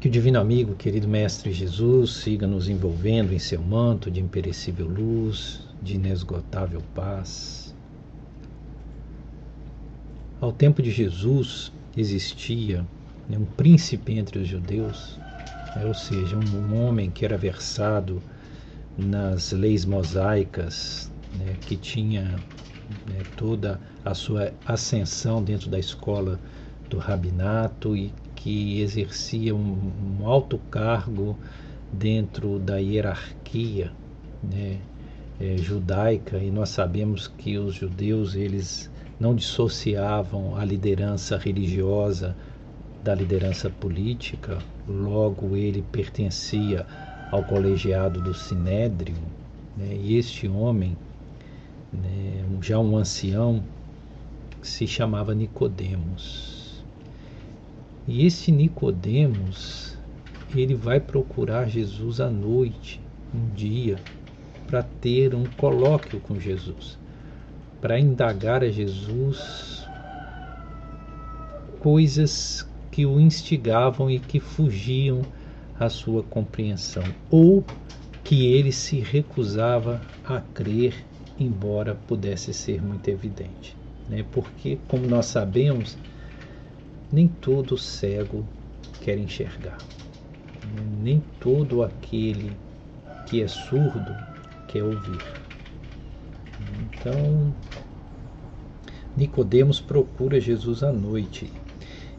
Que o Divino Amigo, querido Mestre Jesus, siga nos envolvendo em seu manto de imperecível luz, de inesgotável paz. Ao tempo de Jesus existia né, um príncipe entre os judeus, né, ou seja, um, homem que era versado nas leis mosaicas, né, que tinha né, toda a sua ascensão dentro da escola do rabinato e que exercia um, um alto cargo dentro da hierarquia né, é, judaica e nós sabemos que os judeus eles não dissociavam a liderança religiosa da liderança política, logo ele pertencia ao colegiado do Sinédrio, né, e este homem, né, já um ancião, se chamava Nicodemos. E esse Nicodemos, ele vai procurar Jesus à noite, um dia, para ter um colóquio com Jesus, para indagar a Jesus coisas que o instigavam e que fugiam à sua compreensão, ou que ele se recusava a crer, embora pudesse ser muito evidente. Né? Porque, como nós sabemos, nem todo cego quer enxergar. Nem todo aquele que é surdo quer ouvir. Então, Nicodemos procura Jesus à noite.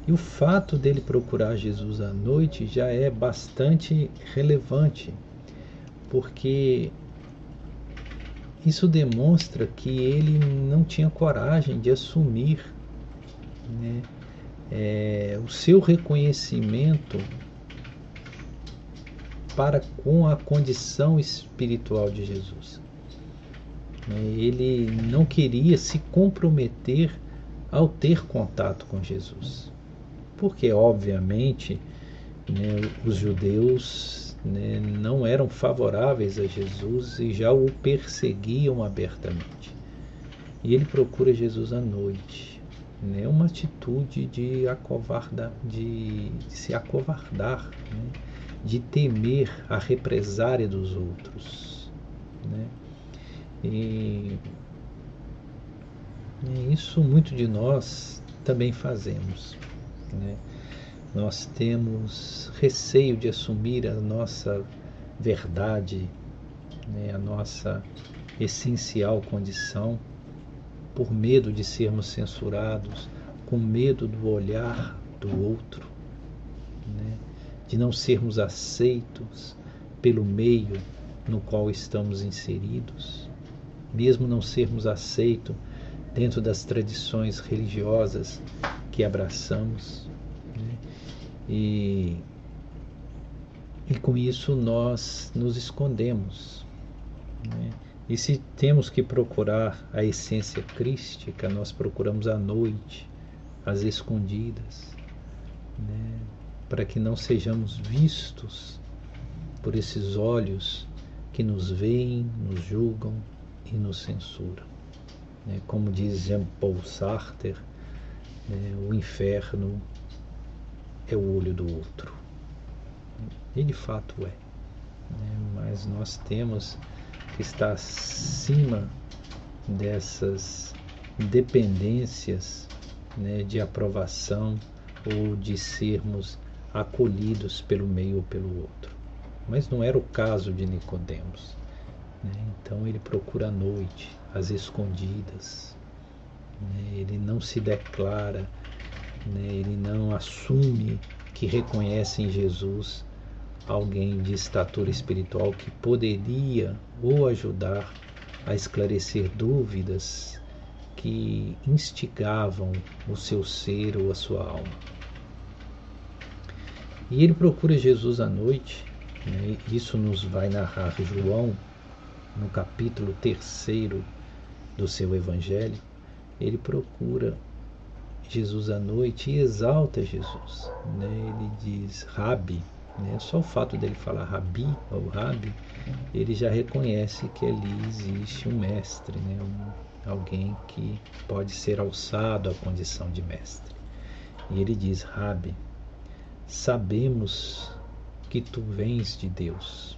E o fato dele procurar Jesus à noite já é bastante relevante, porque isso demonstra que ele não tinha coragem de assumir né, é, o seu reconhecimento para com a condição espiritual de Jesus. É, ele não queria se comprometer ao ter contato com Jesus, porque, obviamente, né, os judeus né, não eram favoráveis a Jesus e já o perseguiam abertamente. E ele procura Jesus à noite né, uma atitude de, acovarda, de, se acovardar, né, de temer a represária dos outros. Né? E, e isso muito de nós também fazemos. Né? Nós temos receio de assumir a nossa verdade, né, a nossa essencial condição por medo de sermos censurados, com medo do olhar do outro, né? de não sermos aceitos pelo meio no qual estamos inseridos, mesmo não sermos aceitos dentro das tradições religiosas que abraçamos. Né? E, e com isso nós nos escondemos. Né? E se temos que procurar a essência crística, nós procuramos à noite, às escondidas, né? para que não sejamos vistos por esses olhos que nos veem, nos julgam e nos censuram. Né? Como diz Jean-Paul Sartre, né? o inferno é o olho do outro. E de fato é. Né? Mas nós temos que está acima dessas dependências né, de aprovação ou de sermos acolhidos pelo meio ou pelo outro. Mas não era o caso de Nicodemos. Né? Então ele procura à noite, às escondidas. Né? Ele não se declara, né? ele não assume que reconhece em Jesus alguém de estatura espiritual que poderia o ajudar a esclarecer dúvidas que instigavam o seu ser ou a sua alma. E ele procura Jesus à noite, né? isso nos vai narrar João no capítulo terceiro do seu Evangelho. Ele procura Jesus à noite e exalta Jesus. Né? Ele diz: Rabi, né? Só o fato dele falar Rabi ou Rabi, ele já reconhece que ali existe um mestre, né? um, alguém que pode ser alçado à condição de mestre. E ele diz: Rabi, sabemos que tu vens de Deus.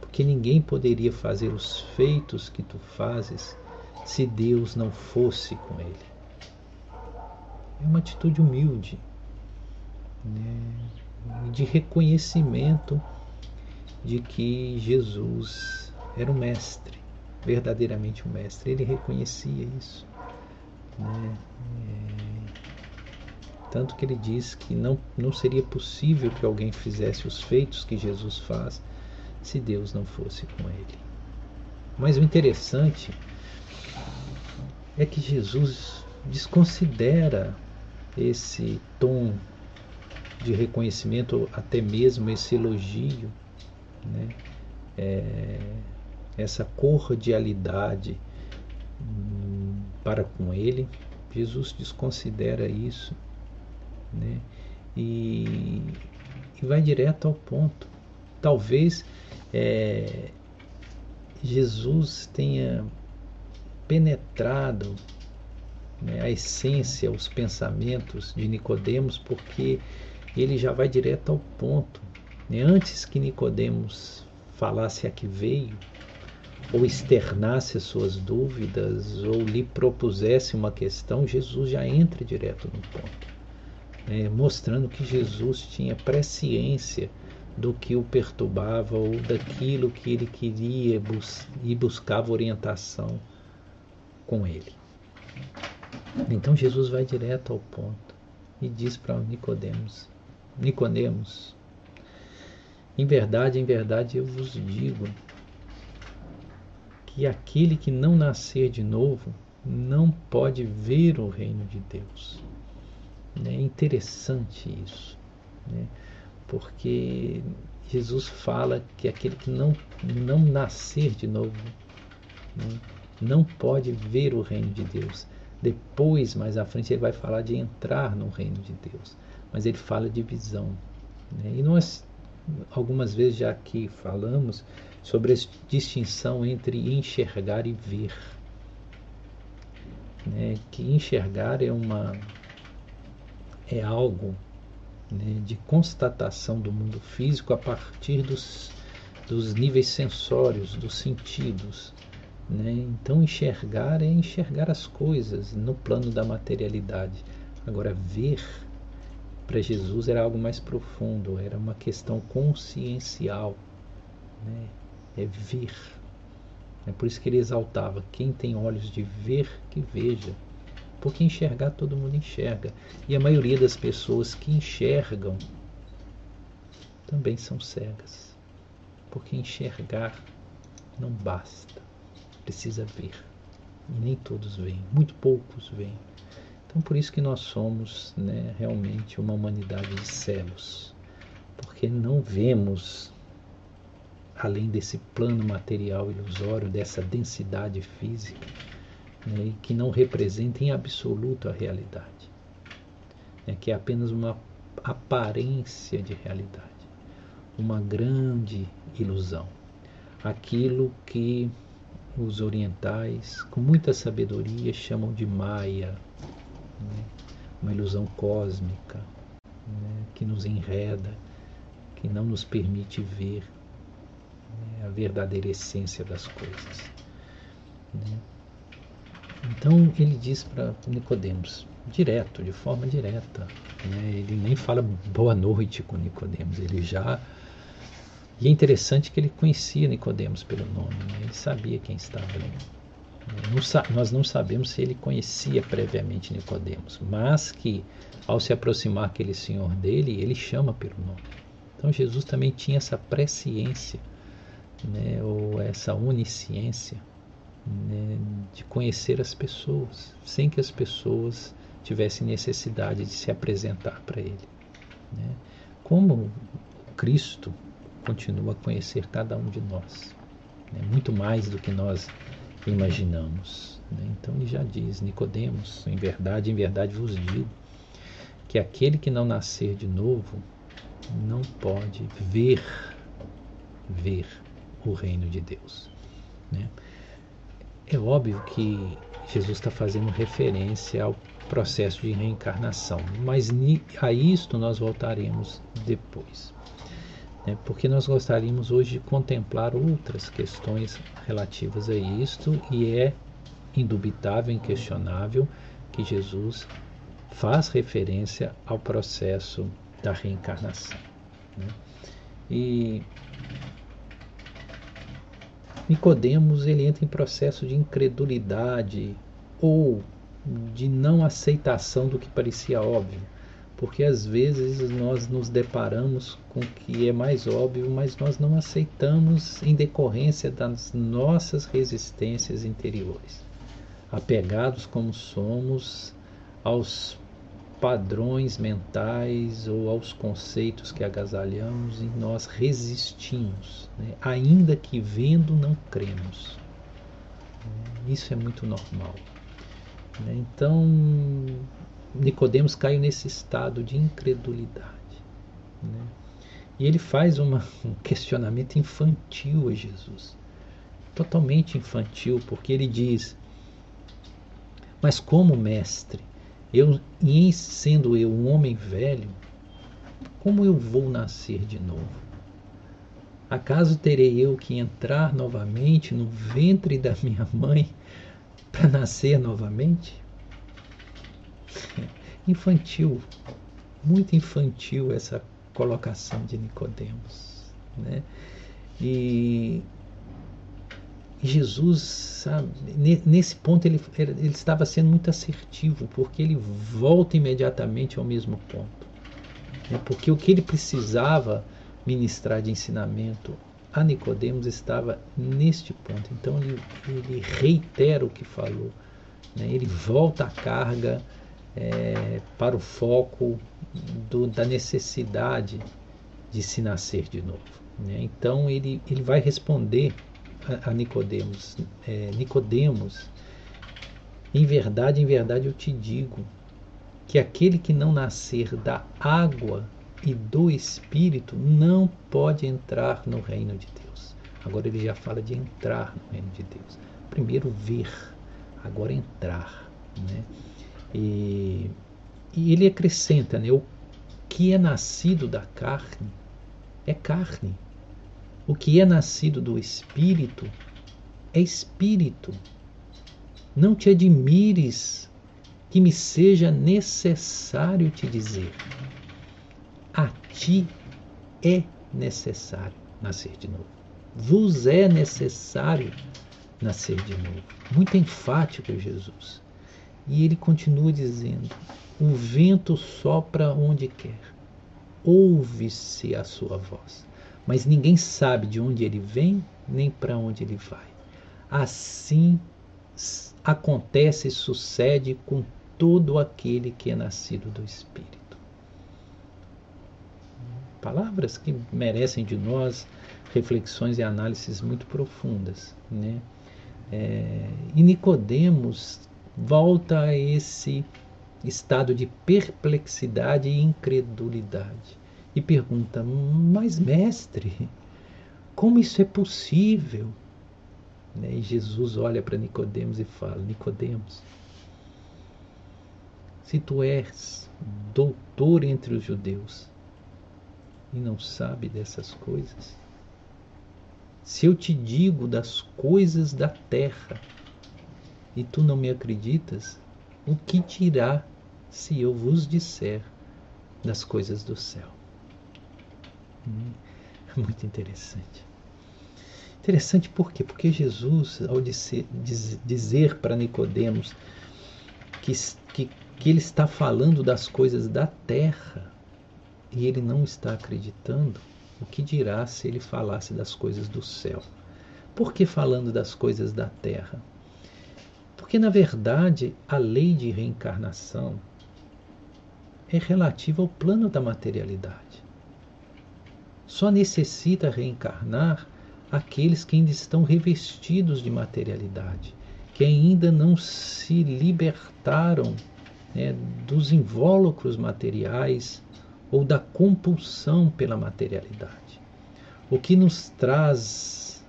Porque ninguém poderia fazer os feitos que tu fazes se Deus não fosse com ele. É uma atitude humilde, né? De reconhecimento de que Jesus era o mestre, verdadeiramente o mestre. Ele reconhecia isso. Né? É... Tanto que ele diz que não, não seria possível que alguém fizesse os feitos que Jesus faz se Deus não fosse com ele. Mas o interessante é que Jesus desconsidera esse tom de reconhecimento, até mesmo esse elogio, né? É, essa cordialidade hum, para com ele. Jesus desconsidera isso né? e, e vai direto ao ponto. Talvez é, Jesus tenha penetrado né, a essência, os pensamentos de Nicodemos, porque ele já vai direto ao ponto. Né? Antes que Nicodemos falasse a que veio, ou externasse as suas dúvidas, ou lhe propusesse uma questão, Jesus já entra direto no ponto, né? mostrando que Jesus tinha presciência do que o perturbava ou daquilo que ele queria bus e buscava orientação com ele. Então Jesus vai direto ao ponto e diz para Nicodemos: Nicodemos, em verdade, em verdade eu vos digo que aquele que não nascer de novo não pode ver o reino de Deus. É interessante isso, né? porque Jesus fala que aquele que não, não nascer de novo né? não pode ver o reino de Deus. Depois, mais à frente, ele vai falar de entrar no reino de Deus, mas ele fala de visão. Né? E nós, algumas vezes já aqui falamos sobre a distinção entre enxergar e ver. Né? Que enxergar é uma é algo né, de constatação do mundo físico a partir dos, dos níveis sensórios, dos sentidos. Né? Então, enxergar é enxergar as coisas no plano da materialidade. Agora, ver para Jesus era algo mais profundo, era uma questão consciencial. Né? É ver. É por isso que ele exaltava: quem tem olhos de ver, que veja. Porque enxergar todo mundo enxerga. E a maioria das pessoas que enxergam também são cegas. Porque enxergar não basta precisa ver. E nem todos veem, muito poucos veem. Então por isso que nós somos né, realmente uma humanidade de cegos. Porque não vemos além desse plano material ilusório, dessa densidade física, né, que não representa em absoluto a realidade, né, que é apenas uma aparência de realidade, uma grande ilusão. Aquilo que os orientais, com muita sabedoria, chamam de Maya, né? uma ilusão cósmica né? que nos enreda, que não nos permite ver né? a verdadeira essência das coisas. Né? Então ele diz para Nicodemos, direto, de forma direta, né? ele nem fala boa noite com Nicodemos, ele já e é interessante que ele conhecia Nicodemos pelo nome, né? ele sabia quem estava ali. Nós não sabemos se ele conhecia previamente Nicodemos, mas que ao se aproximar aquele senhor dele, ele chama pelo nome. Então Jesus também tinha essa presciência, né, ou essa onisciência né, de conhecer as pessoas, sem que as pessoas tivessem necessidade de se apresentar para ele. Né? Como Cristo continua a conhecer cada um de nós, né? muito mais do que nós imaginamos. Né? Então ele já diz, Nicodemos, em verdade, em verdade vos digo, que aquele que não nascer de novo não pode ver, ver o reino de Deus. Né? É óbvio que Jesus está fazendo referência ao processo de reencarnação. Mas a isto nós voltaremos depois. Né? Porque nós gostaríamos hoje de contemplar outras questões relativas a isto, e é indubitável, inquestionável, que Jesus faz referência ao processo da reencarnação. Né? E Nicodemos ele entra em processo de incredulidade ou de não aceitação do que parecia óbvio, porque às vezes nós nos deparamos com o que é mais óbvio, mas nós não aceitamos em decorrência das nossas resistências interiores, apegados como somos aos padrões mentais ou aos conceitos que agasalhamos e nós resistimos, né? ainda que vendo não cremos. Isso é muito normal. Né? Então, Nicodemos cai nesse estado de incredulidade. Né? E ele faz uma, um questionamento infantil a Jesus. Totalmente infantil, porque ele diz: Mas como mestre? Eu, e sendo eu um homem velho, como eu vou nascer de novo? Acaso terei eu que entrar novamente no ventre da minha mãe para nascer novamente? Infantil, muito infantil essa colocação de Nicodemos, né? E Jesus, sabe, nesse ponto ele, ele estava sendo muito assertivo, porque ele volta imediatamente ao mesmo ponto. Né? Porque o que ele precisava ministrar de ensinamento a Nicodemos estava neste ponto. Então ele, ele reitera o que falou, né? ele volta a carga é, para o foco do, da necessidade de se nascer de novo. Né? Então ele, ele vai responder a, Nicodemos, é, Nicodemos, em verdade, em verdade eu te digo que aquele que não nascer da água e do Espírito não pode entrar no reino de Deus. Agora ele já fala de entrar no reino de Deus. Primeiro ver, agora entrar. Né? E, e ele acrescenta, né, o que é nascido da carne é carne. O que é nascido do espírito é espírito. Não te admires que me seja necessário te dizer. A ti é necessário nascer de novo. Vos é necessário nascer de novo. Muito enfático Jesus. E ele continua dizendo: O vento sopra onde quer, ouve-se a sua voz mas ninguém sabe de onde ele vem nem para onde ele vai. Assim acontece e sucede com todo aquele que é nascido do Espírito. Palavras que merecem de nós reflexões e análises muito profundas, né? É, e Nicodemos volta a esse estado de perplexidade e incredulidade e pergunta: Mas, mestre, como isso é possível? Né, e Jesus olha para Nicodemos e fala: Nicodemos, se tu és doutor entre os judeus e não sabe dessas coisas, se eu te digo das coisas da terra e tu não me acreditas, o que dirá se eu vos disser das coisas do céu? Hum, muito interessante. Interessante por quê? Porque Jesus, ao dizer, dizer para Nicodemos que, que, que ele está falando das coisas da terra e ele não está acreditando, o que dirá se ele falasse das coisas do céu? Por que falando das coisas da terra? Porque, na verdade, a lei de reencarnação é relativa ao plano da materialidade. Só necessita reencarnar aqueles que ainda estão revestidos de materialidade, que ainda não se libertaram né, dos invólucros materiais ou da compulsão pela materialidade. O que nos traz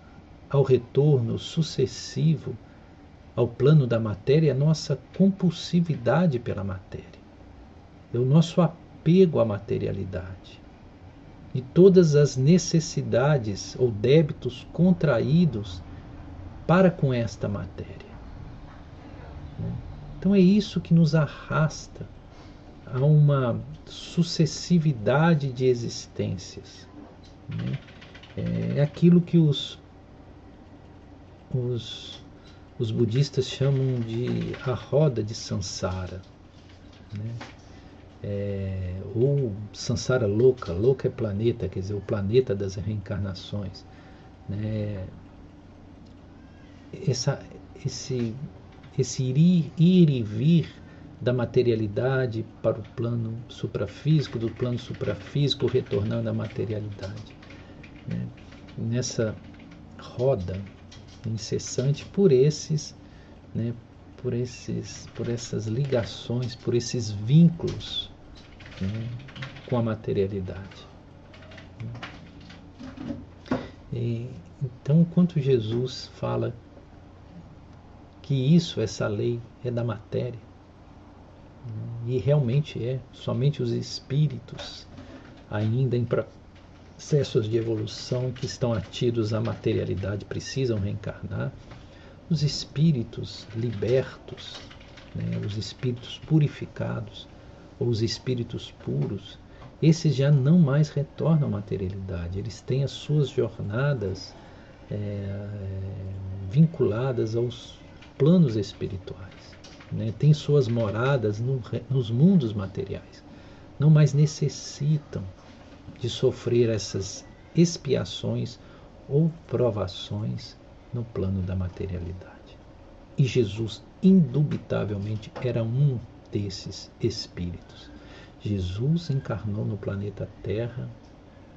ao retorno sucessivo ao plano da matéria é a nossa compulsividade pela matéria, é o nosso apego à materialidade e todas as necessidades ou débitos contraídos para com esta matéria. Então é isso que nos arrasta a uma sucessividade de existências. Né? É aquilo que os, os, os budistas chamam de a roda de Sansara. Né? É, ou Sansara louca, louca é planeta, quer dizer, o planeta das reencarnações. Né? Essa, esse, esse ir, ir e vir da materialidade para o plano suprafísico, do plano suprafísico retornando à materialidade. Né? Nessa roda incessante por esses, né, por esses, por essas ligações, por esses vínculos né, com a materialidade. E, então, enquanto Jesus fala que isso, essa lei, é da matéria, e realmente é, somente os espíritos, ainda em processos de evolução que estão atidos à materialidade, precisam reencarnar. Os espíritos libertos, né, os espíritos purificados, ou os espíritos puros, esses já não mais retornam à materialidade, eles têm as suas jornadas é, vinculadas aos planos espirituais, né? têm suas moradas no, nos mundos materiais, não mais necessitam de sofrer essas expiações ou provações no plano da materialidade. E Jesus, indubitavelmente, era um desses espíritos. Jesus encarnou no planeta Terra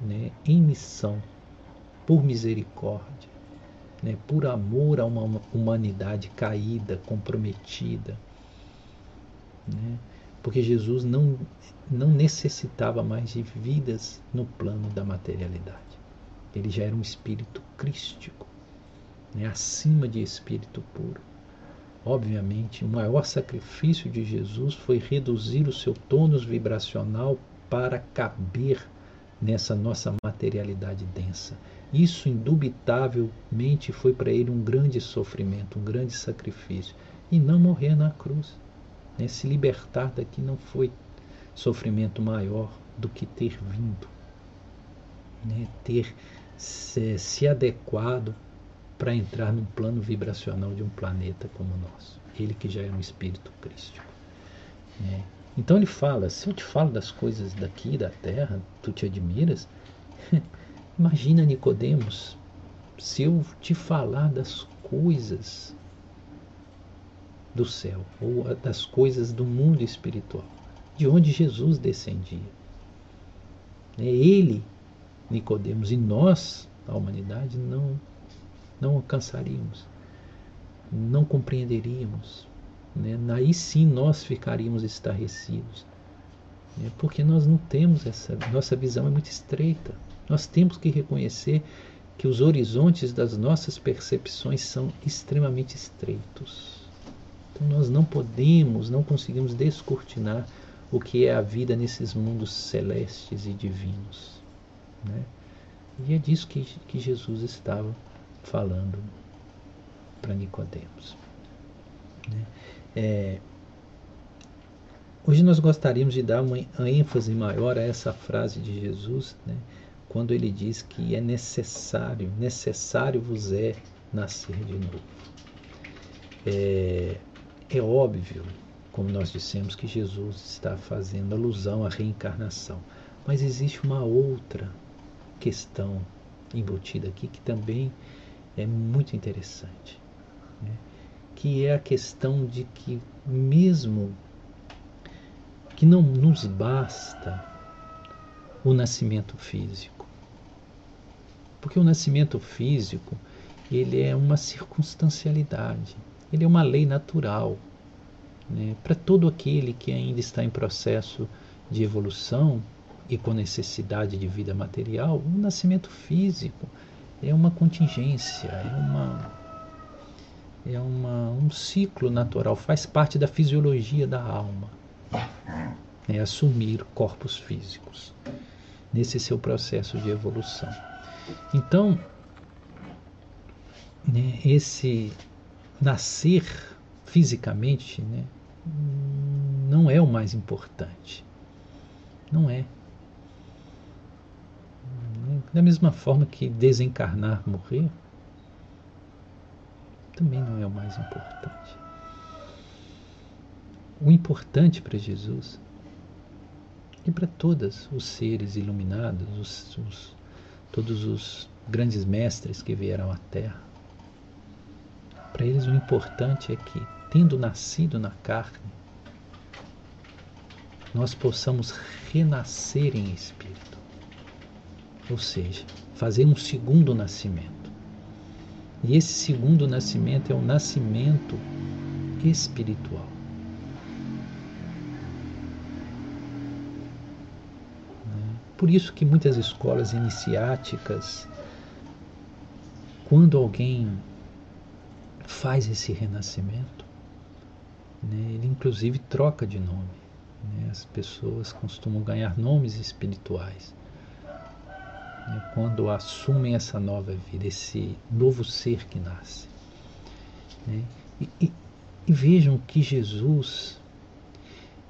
né, em missão, por misericórdia, né, por amor a uma humanidade caída, comprometida. Né, porque Jesus não, não necessitava mais de vidas no plano da materialidade. Ele já era um espírito crístico, né, acima de espírito puro. Obviamente, o maior sacrifício de Jesus foi reduzir o seu tônus vibracional para caber nessa nossa materialidade densa. Isso, indubitavelmente, foi para ele um grande sofrimento, um grande sacrifício. E não morrer na cruz. Né? Se libertar daqui não foi sofrimento maior do que ter vindo, né? ter se, se adequado para entrar num plano vibracional de um planeta como o nosso. Ele que já é um espírito crístico. Né? Então ele fala: se eu te falo das coisas daqui da Terra, tu te admiras. Imagina Nicodemos, se eu te falar das coisas do céu ou das coisas do mundo espiritual, de onde Jesus descendia. É ele, Nicodemos, e nós, a humanidade, não não alcançaríamos, não compreenderíamos. Né? Aí sim nós ficaríamos estarrecidos, né? porque nós não temos essa, nossa visão é muito estreita. Nós temos que reconhecer que os horizontes das nossas percepções são extremamente estreitos. Então nós não podemos, não conseguimos descortinar o que é a vida nesses mundos celestes e divinos. Né? E é disso que, que Jesus estava falando para Nicodemos. Né? É, hoje nós gostaríamos de dar uma ênfase maior a essa frase de Jesus, né? quando ele diz que é necessário, necessário vos é nascer de novo. É, é óbvio, como nós dissemos, que Jesus está fazendo alusão à reencarnação, mas existe uma outra questão embutida aqui que também é muito interessante, né? que é a questão de que mesmo que não nos basta o nascimento físico, porque o nascimento físico ele é uma circunstancialidade, ele é uma lei natural. Né? Para todo aquele que ainda está em processo de evolução e com necessidade de vida material, o nascimento físico é uma contingência, é uma, é uma, um ciclo natural, faz parte da fisiologia da alma. É assumir corpos físicos nesse seu processo de evolução. Então, né, esse nascer fisicamente né, não é o mais importante. Não é. Da mesma forma que desencarnar, morrer, também não é o mais importante. O importante para Jesus e para todos os seres iluminados, os, os, todos os grandes mestres que vieram à Terra, para eles o importante é que, tendo nascido na carne, nós possamos renascer em espírito. Ou seja, fazer um segundo nascimento. E esse segundo nascimento é o nascimento espiritual. Por isso que muitas escolas iniciáticas, quando alguém faz esse renascimento, né, ele inclusive troca de nome. Né, as pessoas costumam ganhar nomes espirituais né, quando assumem essa nova vida, esse novo ser que nasce. Né, e, e, e vejam que Jesus,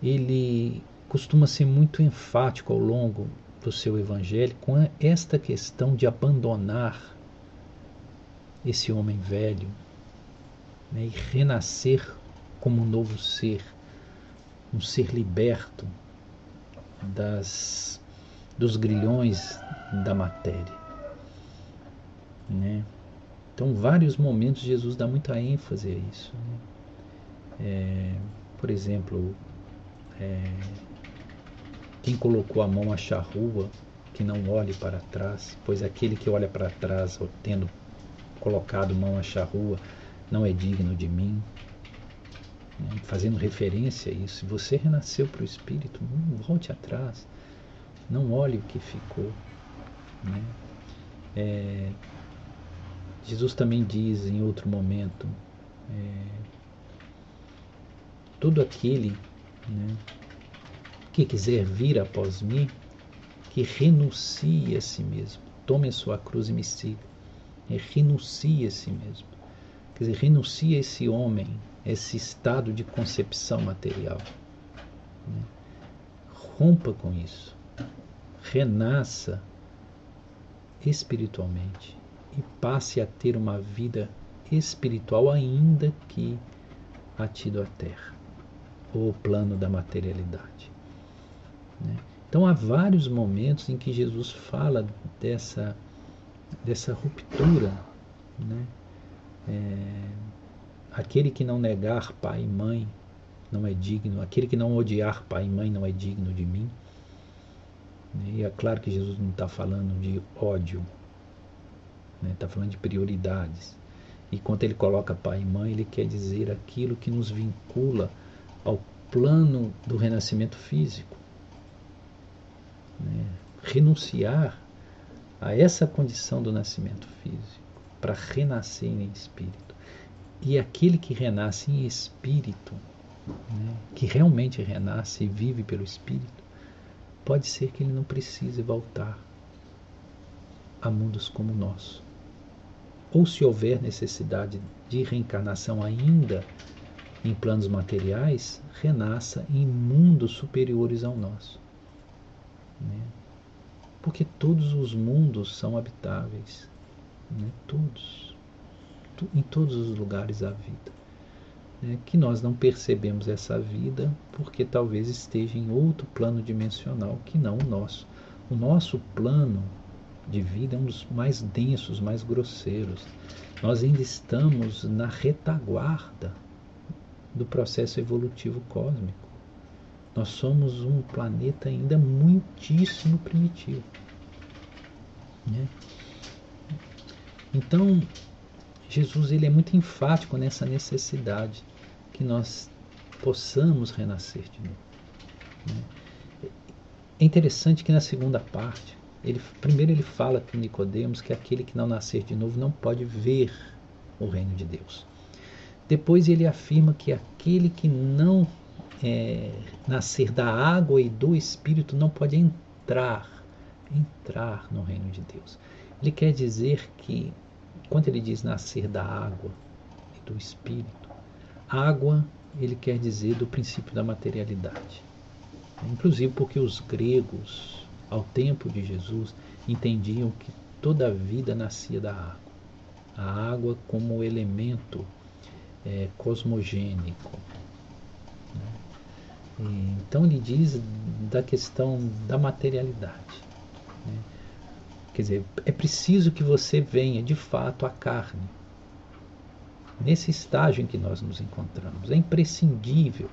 ele costuma ser muito enfático ao longo do seu evangelho com esta questão de abandonar esse homem velho né, e renascer como um novo ser, um ser liberto das, dos grilhões da matéria. Né? Então, vários momentos Jesus dá muita ênfase a isso. Né? É, por exemplo, é, quem colocou a mão à charrua, que não olhe para trás, pois aquele que olha para trás, tendo colocado mão à charrua, não é digno de mim. Né? Fazendo referência a isso, se você renasceu para o Espírito, não volte atrás, não olhe o que ficou. Né? É, Jesus também diz em outro momento: é, todo aquele né, que quiser vir após mim, que renuncie a si mesmo, tome a sua cruz e me siga. E renuncie a si mesmo. Quer dizer, renuncie a esse homem, esse estado de concepção material. Né? Rompa com isso. Renasça espiritualmente e passe a ter uma vida espiritual, ainda que atido à terra, ou plano da materialidade. Né? Então há vários momentos em que Jesus fala dessa, dessa ruptura. Né? É, aquele que não negar pai e mãe não é digno, aquele que não odiar pai e mãe não é digno de mim. E é claro que Jesus não está falando de ódio, está né? Tá falando de prioridades. E quando ele coloca pai e mãe, ele quer dizer aquilo que nos vincula ao plano do renascimento físico né, renunciar a essa condição do nascimento físico para renascer em espírito. E aquele que renasce em espírito, né, que realmente renasce e vive pelo espírito, pode ser que ele não precise voltar a mundos como o nosso. Ou se houver necessidade de reencarnação ainda em planos materiais, renasça em mundos superiores ao nosso. Né? Porque todos os mundos são habitáveis. Né? Todos. Em todos os lugares há vida. Né? Que nós não percebemos essa vida porque talvez esteja em outro plano dimensional que não o nosso. O nosso plano de vida é um dos mais densos, mais grosseiros. Nós ainda estamos na retaguarda do processo evolutivo cósmico. Nós somos um planeta ainda muitíssimo primitivo. Né? Então, Jesus ele é muito enfático nessa necessidade que nós possamos renascer de novo. Né? É interessante que na segunda parte, ele, primeiro ele fala para Nicodemos que aquele que não nascer de novo não pode ver o reino de Deus. Depois ele afirma que aquele que não é, nascer da água e do Espírito não pode entrar, entrar no reino de Deus. Ele quer dizer que, quando ele diz nascer da água e do Espírito, água ele quer dizer do princípio da materialidade. Inclusive porque os gregos, ao tempo de Jesus, entendiam que toda a vida nascia da água. A água como elemento é, cosmogênico. Né? então ele diz da questão da materialidade. Né? Quer dizer, é preciso que você venha de fato à carne. Nesse estágio em que nós nos encontramos, é imprescindível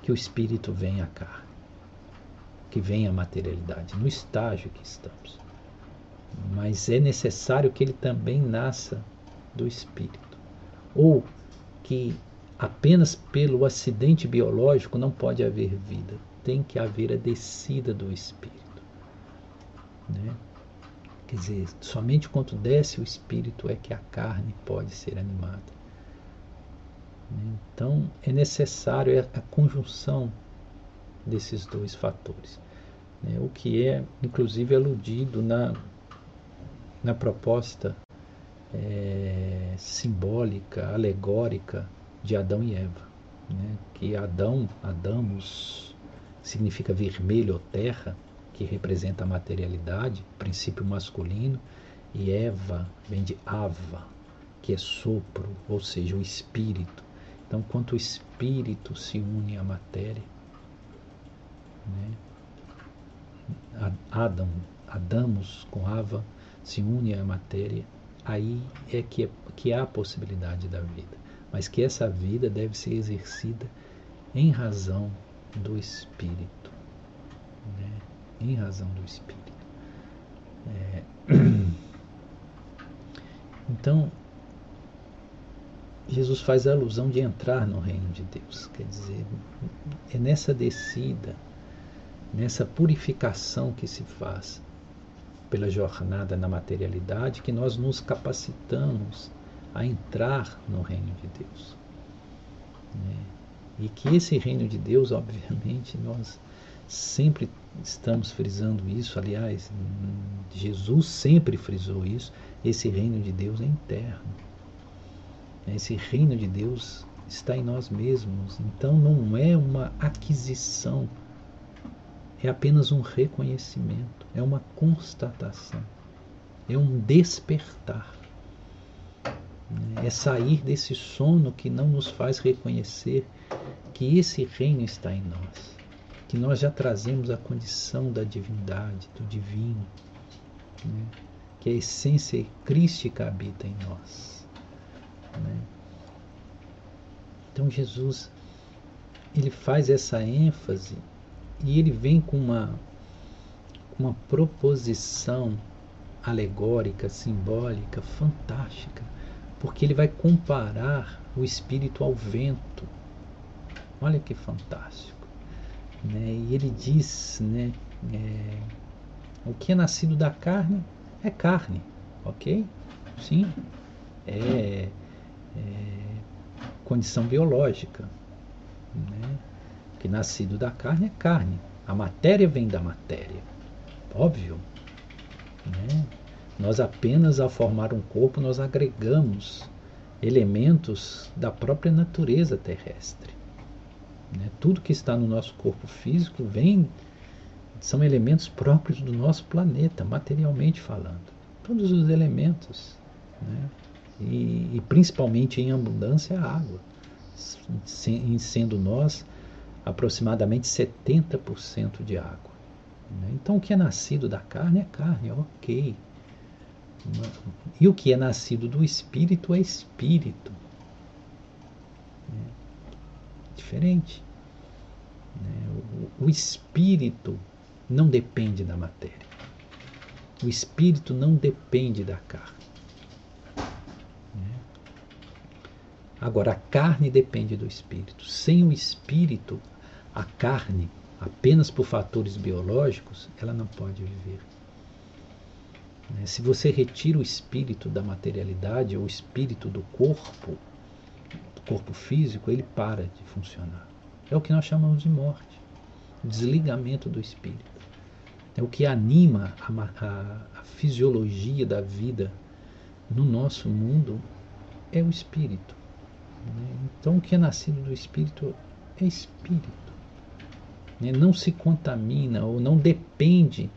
que o espírito venha à carne, que venha à materialidade, no estágio que estamos. Mas é necessário que ele também nasça do espírito. Ou que apenas pelo acidente biológico não pode haver vida, tem que haver a descida do espírito. Né? Quer dizer, somente quando desce o espírito é que a carne pode ser animada. Então é necessário a conjunção desses dois fatores, né? o que é inclusive aludido na, na proposta é, simbólica, alegórica de Adão e Eva. Né? Que Adão, Adamos, significa vermelho ou terra, que representa a materialidade, princípio masculino, e Eva vem de Ava, que é sopro, ou seja, o espírito. Então, quanto o espírito se une à matéria, né? Adam, Adamos com Ava se une à matéria, aí é que, é que há a possibilidade da vida. Mas que essa vida deve ser exercida em razão do espírito. Né? Em razão do Espírito. É... Então, Jesus faz a alusão de entrar no reino de Deus. Quer dizer, é nessa descida, nessa purificação que se faz pela jornada na materialidade que nós nos capacitamos a entrar no reino de Deus. Né? E que esse reino de Deus, obviamente, nós sempre estamos frisando isso, aliás, Jesus sempre frisou isso, esse reino de Deus é interno. Esse reino de Deus está em nós mesmos, então não é uma aquisição, é apenas um reconhecimento, é uma constatação, é um despertar. É sair desse sono que não nos faz reconhecer que esse reino está em nós que nós já trazemos a condição da divindade, do divino, né? que a essência crística habita em nós. Né? Então Jesus ele faz essa ênfase e ele vem com uma, uma proposição alegórica, simbólica, fantástica, porque ele vai comparar o espírito ao vento. Olha que fantástico. Né? E ele diz, né, é, o que é nascido da carne é carne, ok? Sim, é, é condição biológica. Né? O que é nascido da carne é carne. A matéria vem da matéria, óbvio. Né? Nós apenas ao formar um corpo nós agregamos elementos da própria natureza terrestre. Né? Tudo que está no nosso corpo físico vem, são elementos próprios do nosso planeta, materialmente falando. Todos os elementos. Né? E, e, principalmente em abundância a água, sendo nós aproximadamente 70% de água. Né? Então o que é nascido da carne é carne, ok. E o que é nascido do espírito é espírito diferente. Né? O, espírito não depende da matéria. O espírito não depende da carne. Né? Agora, a carne depende do espírito. Sem o espírito, a carne, apenas por fatores biológicos, ela não pode viver. Né? Se você retira o espírito da materialidade, ou o espírito do corpo, corpo físico, ele para de funcionar. É o que nós chamamos de morte, desligamento do espírito. É o que anima a, a, a fisiologia da vida no nosso mundo é o espírito. Né? Então, o que é nascido do espírito é espírito. Né? Não se contamina ou não depende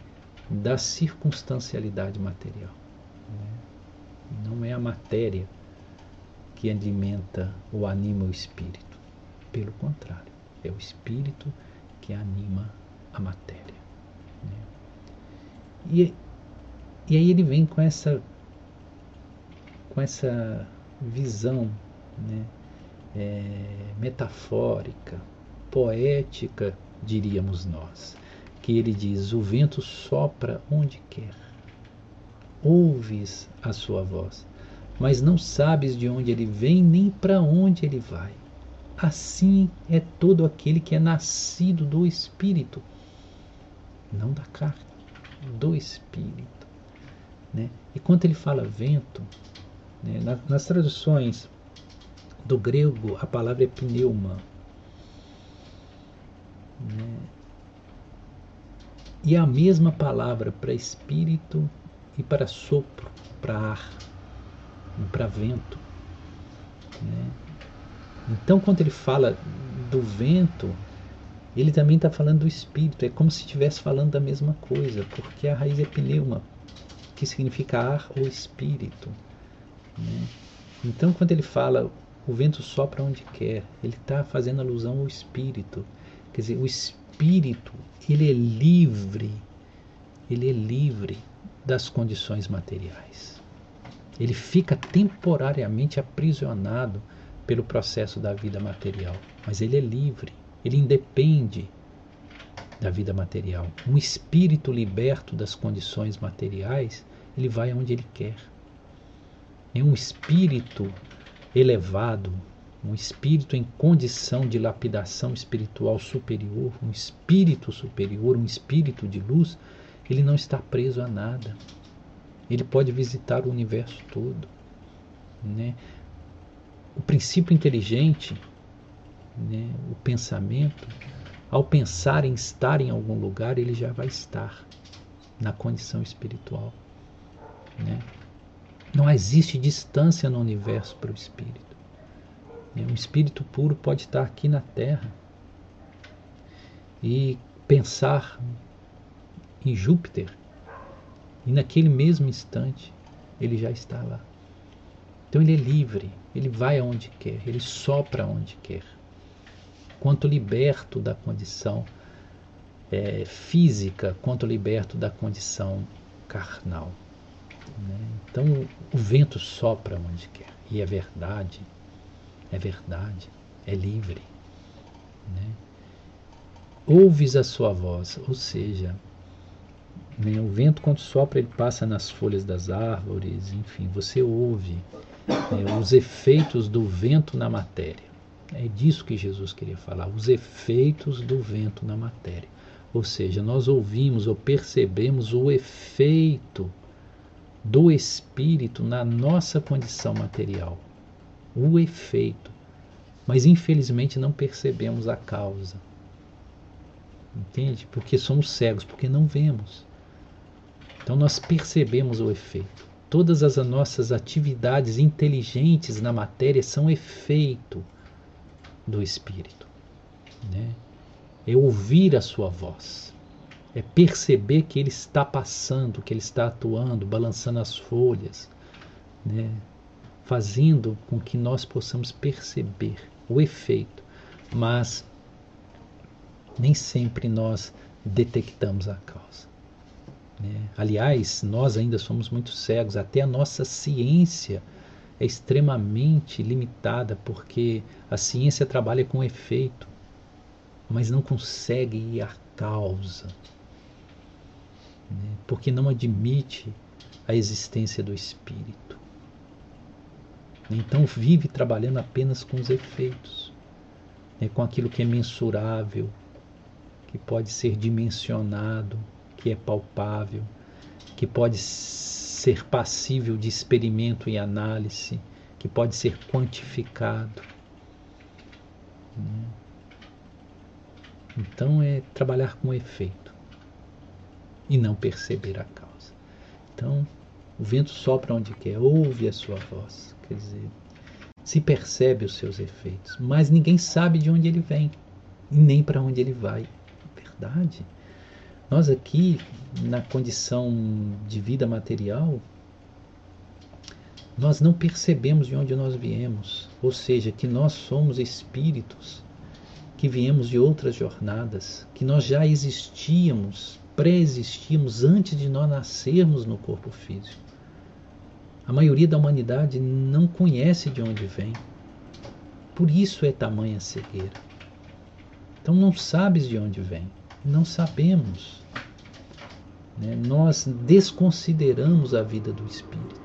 da circunstancialidade material. Né? Não é a matéria que alimenta ou anima o espírito. Pelo contrário, é o espírito que anima a matéria. Né? E, e aí ele vem com essa, com essa visão né? É, metafórica, poética, diríamos nós, que ele diz: O vento sopra onde quer, ouves a sua voz, mas não sabes de onde ele vem nem para onde ele vai. Assim é todo aquele que é nascido do Espírito, não da carne, do Espírito. Né? E quando ele fala vento, né, nas traduções do grego a palavra é pneuma. Né? E a mesma palavra para espírito e para sopro, para ar para vento. Né? Então, quando ele fala do vento, ele também está falando do espírito. É como se estivesse falando da mesma coisa, porque a raiz é pneuma, que significa ar ou espírito. Né? Então, quando ele fala o vento sopra onde quer, ele está fazendo alusão ao espírito. Quer dizer, o espírito ele é livre, ele é livre das condições materiais ele fica temporariamente aprisionado pelo processo da vida material, mas ele é livre, ele independe da vida material. Um espírito liberto das condições materiais, ele vai aonde ele quer. É um espírito elevado, um espírito em condição de lapidação espiritual superior, um espírito superior, um espírito de luz, ele não está preso a nada. Ele pode visitar o universo todo. Né? O princípio inteligente, né, o pensamento, ao pensar em estar em algum lugar, ele já vai estar na condição espiritual. Né? Não existe distância no universo para o espírito. Né? Um espírito puro pode estar aqui na Terra e pensar em Júpiter e naquele mesmo instante, ele já está lá. Então ele é livre, ele vai aonde quer, ele sopra aonde quer. Quanto liberto da condição é, física, quanto liberto da condição carnal. Né? Então o vento sopra onde quer. E é verdade, é verdade, é livre. Né? Ouves a sua voz, ou seja, né? O vento, quando sopra, ele passa nas folhas das árvores, enfim, você ouve né, os efeitos do vento na matéria. É disso que Jesus queria falar, os efeitos do vento na matéria. Ou seja, nós ouvimos ou percebemos o efeito do espírito na nossa condição material. O efeito. Mas infelizmente não percebemos a causa. Entende? Porque somos cegos, porque não vemos. Então nós percebemos o efeito. Todas as nossas atividades inteligentes na matéria são efeito do Espírito. Né? É ouvir a sua voz, é perceber que ele está passando, que ele está atuando, balançando as folhas, né? fazendo com que nós possamos perceber o efeito, mas nem sempre nós detectamos a causa. Né? Aliás, nós ainda somos muito cegos, até a nossa ciência é extremamente limitada, porque a ciência trabalha com efeito, mas não consegue ir à causa, né? porque não admite a existência do espírito. Então vive trabalhando apenas com os efeitos, né? com aquilo que é mensurável, que pode ser dimensionado, que é palpável, que pode ser passível de experimento e análise, que pode ser quantificado. Né? Então é trabalhar com efeito e não perceber a causa. Então, o vento sopra onde quer, ouve a sua voz. Quer dizer, se percebe os seus efeitos, mas ninguém sabe de onde ele vem e nem para onde ele vai. Verdade. Nós aqui, na condição de vida material, nós não percebemos de onde nós viemos, ou seja, que nós somos espíritos que viemos de outras jornadas, que nós já existíamos, pré-existíamos antes de nós nascermos no corpo físico. A maioria da humanidade não conhece de onde vem. Por isso é tamanha cegueira. Então não sabes de onde vem. Não sabemos. Né? Nós desconsideramos a vida do espírito.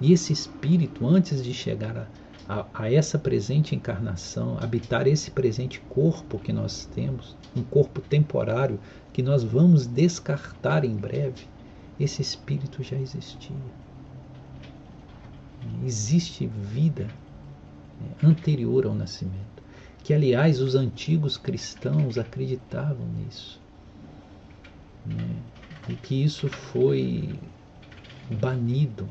E esse espírito, antes de chegar a, a, a essa presente encarnação, habitar esse presente corpo que nós temos, um corpo temporário que nós vamos descartar em breve, esse espírito já existia existe vida né, anterior ao nascimento. Que, aliás, os antigos cristãos acreditavam nisso. Né? E que isso foi banido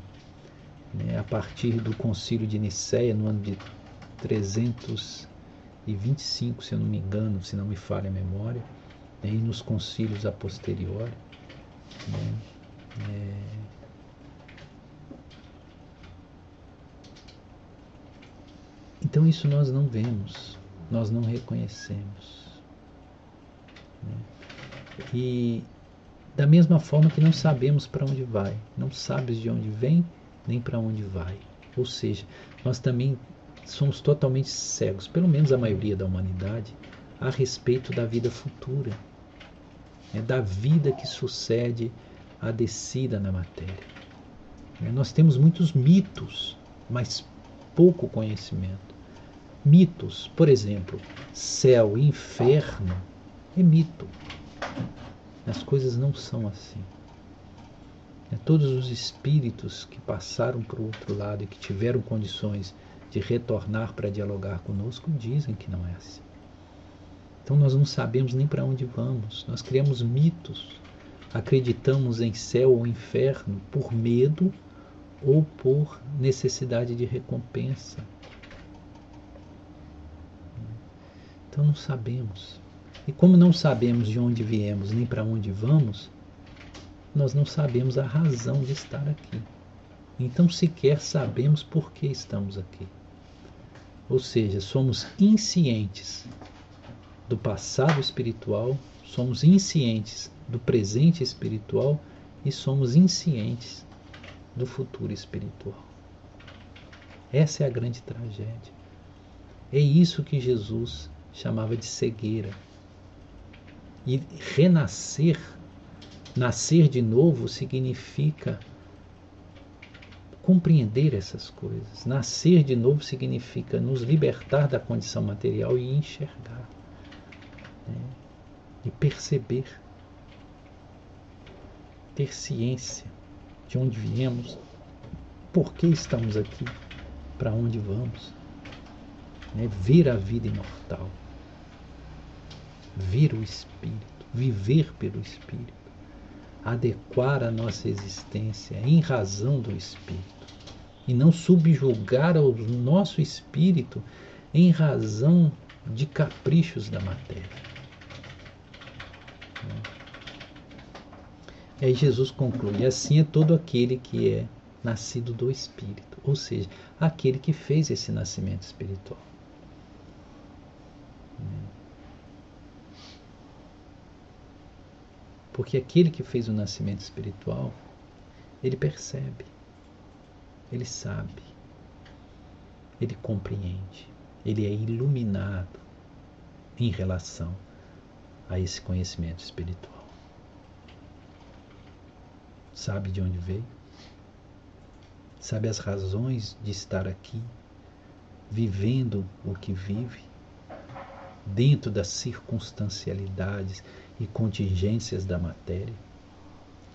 né, a partir do concílio de Nicéia, no ano de 325, se eu não me engano, se não me falha a memória, né, e nos concílios a posteriori. Né, é, Então isso nós não vemos, nós não reconhecemos. Né? E da mesma forma que não sabemos para onde vai, não sabes de onde vem nem para onde vai. Ou seja, nós também somos totalmente cegos, pelo menos a maioria da humanidade, a respeito da vida futura, né? da vida que sucede à descida na matéria. Né? Nós temos muitos mitos, mas pouco conhecimento mitos. Por exemplo, céu e inferno é mito. As coisas não são assim. É, todos os espíritos que passaram para o outro lado e que tiveram condições de retornar para dialogar conosco dizem que não é assim. Então nós não sabemos nem para onde vamos. Nós criamos mitos. Acreditamos em céu ou inferno por medo ou por necessidade de recompensa. Então não sabemos. E como não sabemos de onde viemos nem para onde vamos, nós não sabemos a razão de estar aqui. Então sequer sabemos por que estamos aqui. Ou seja, somos inscientes do passado espiritual, somos inscientes do presente espiritual e somos inscientes do futuro espiritual. Essa é a grande tragédia. É isso que Jesus chamava de cegueira. E renascer, nascer de novo, significa compreender essas coisas. Nascer de novo significa nos libertar da condição material e enxergar. Né? E perceber. Ter ciência de onde viemos, por que estamos aqui, para onde vamos. Né? Ver a vida imortal ver o Espírito, viver pelo Espírito, adequar a nossa existência em razão do Espírito e não subjugar o nosso espírito em razão de caprichos da matéria. E aí Jesus conclui: assim é todo aquele que é nascido do Espírito, ou seja, aquele que fez esse nascimento espiritual. Porque aquele que fez o nascimento espiritual, ele percebe, ele sabe, ele compreende, ele é iluminado em relação a esse conhecimento espiritual. Sabe de onde veio? Sabe as razões de estar aqui, vivendo o que vive, dentro das circunstancialidades e contingências da matéria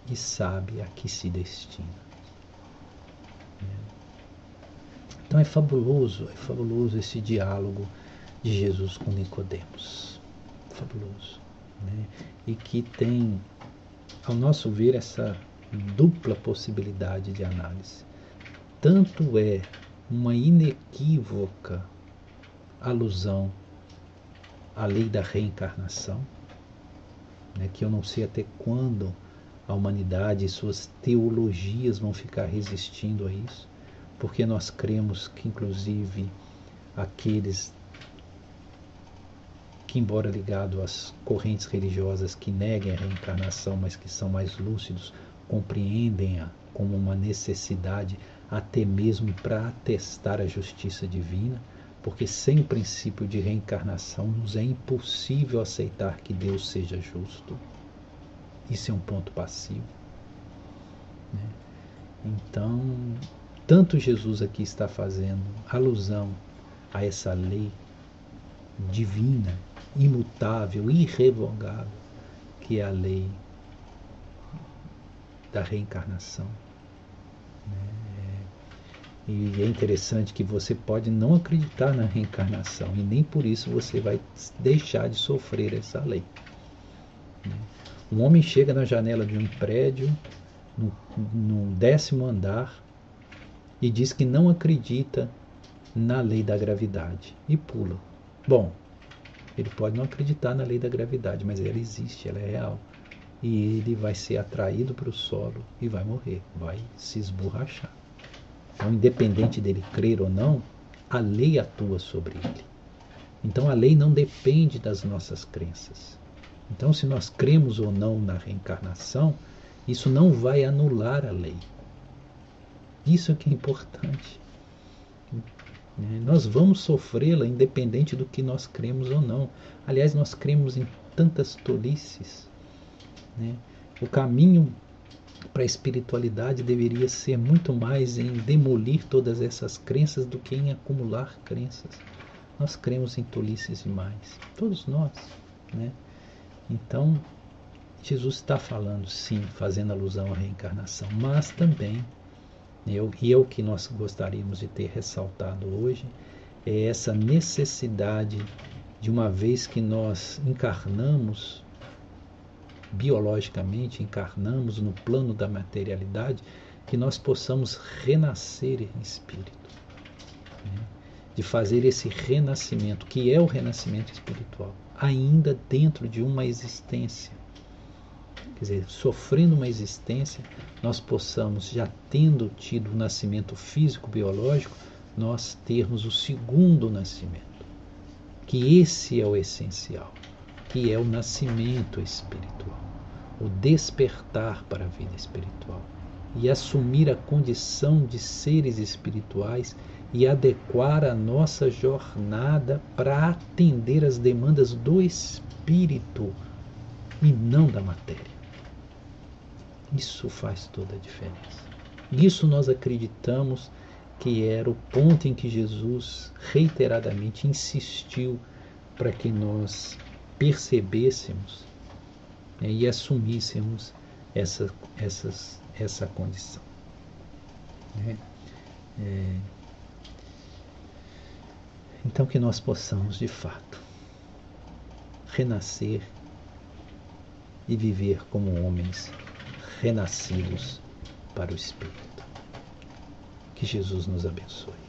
e sabe a que se destina. Então é fabuloso, é fabuloso esse diálogo de Jesus com Nicodemos. Fabuloso. Né? E que tem, ao nosso ver, essa dupla possibilidade de análise. Tanto é uma inequívoca alusão à lei da reencarnação, né, que eu não sei até quando a humanidade e suas teologias vão ficar resistindo a isso, porque nós cremos que, inclusive, aqueles que, embora ligado às correntes religiosas que neguem a reencarnação, mas que são mais lúcidos, compreendem-a como uma necessidade até mesmo para atestar a justiça divina, porque sem o princípio de reencarnação nos é impossível aceitar que Deus seja justo. Isso é um ponto passivo. Né? Então, tanto Jesus aqui está fazendo alusão a essa lei divina, imutável, irrevogável, que é a lei da reencarnação. Né? E é interessante que você pode não acreditar na reencarnação e nem por isso você vai deixar de sofrer essa lei. Um homem chega na janela de um prédio, no, no décimo andar, e diz que não acredita na lei da gravidade e pula. Bom, ele pode não acreditar na lei da gravidade, mas ela existe, ela é real e ele vai ser atraído para o solo e vai morrer, vai se esborrachar. Então, independente dele crer ou não, a lei atua sobre ele. Então, a lei não depende das nossas crenças. Então, se nós cremos ou não na reencarnação, isso não vai anular a lei. Isso é que é importante. Nós vamos sofrê-la independente do que nós cremos ou não. Aliás, nós cremos em tantas tolices né? O caminho para a espiritualidade deveria ser muito mais em demolir todas essas crenças do que em acumular crenças. Nós cremos em tolices demais, todos nós. Né? Então, Jesus está falando, sim, fazendo alusão à reencarnação, mas também, eu, e é o que nós gostaríamos de ter ressaltado hoje, é essa necessidade de uma vez que nós encarnamos biologicamente encarnamos no plano da materialidade, que nós possamos renascer em espírito. Né? De fazer esse renascimento, que é o renascimento espiritual, ainda dentro de uma existência. Quer dizer, sofrendo uma existência, nós possamos, já tendo tido o nascimento físico, biológico, nós termos o segundo nascimento. Que esse é o essencial, que é o nascimento espiritual o despertar para a vida espiritual e assumir a condição de seres espirituais e adequar a nossa jornada para atender às demandas do espírito e não da matéria. Isso faz toda a diferença. Isso nós acreditamos que era o ponto em que Jesus reiteradamente insistiu para que nós percebêssemos né, e assumíssemos essa, essas, essa condição. Né? É, então, que nós possamos, de fato, renascer e viver como homens renascidos para o Espírito. Que Jesus nos abençoe.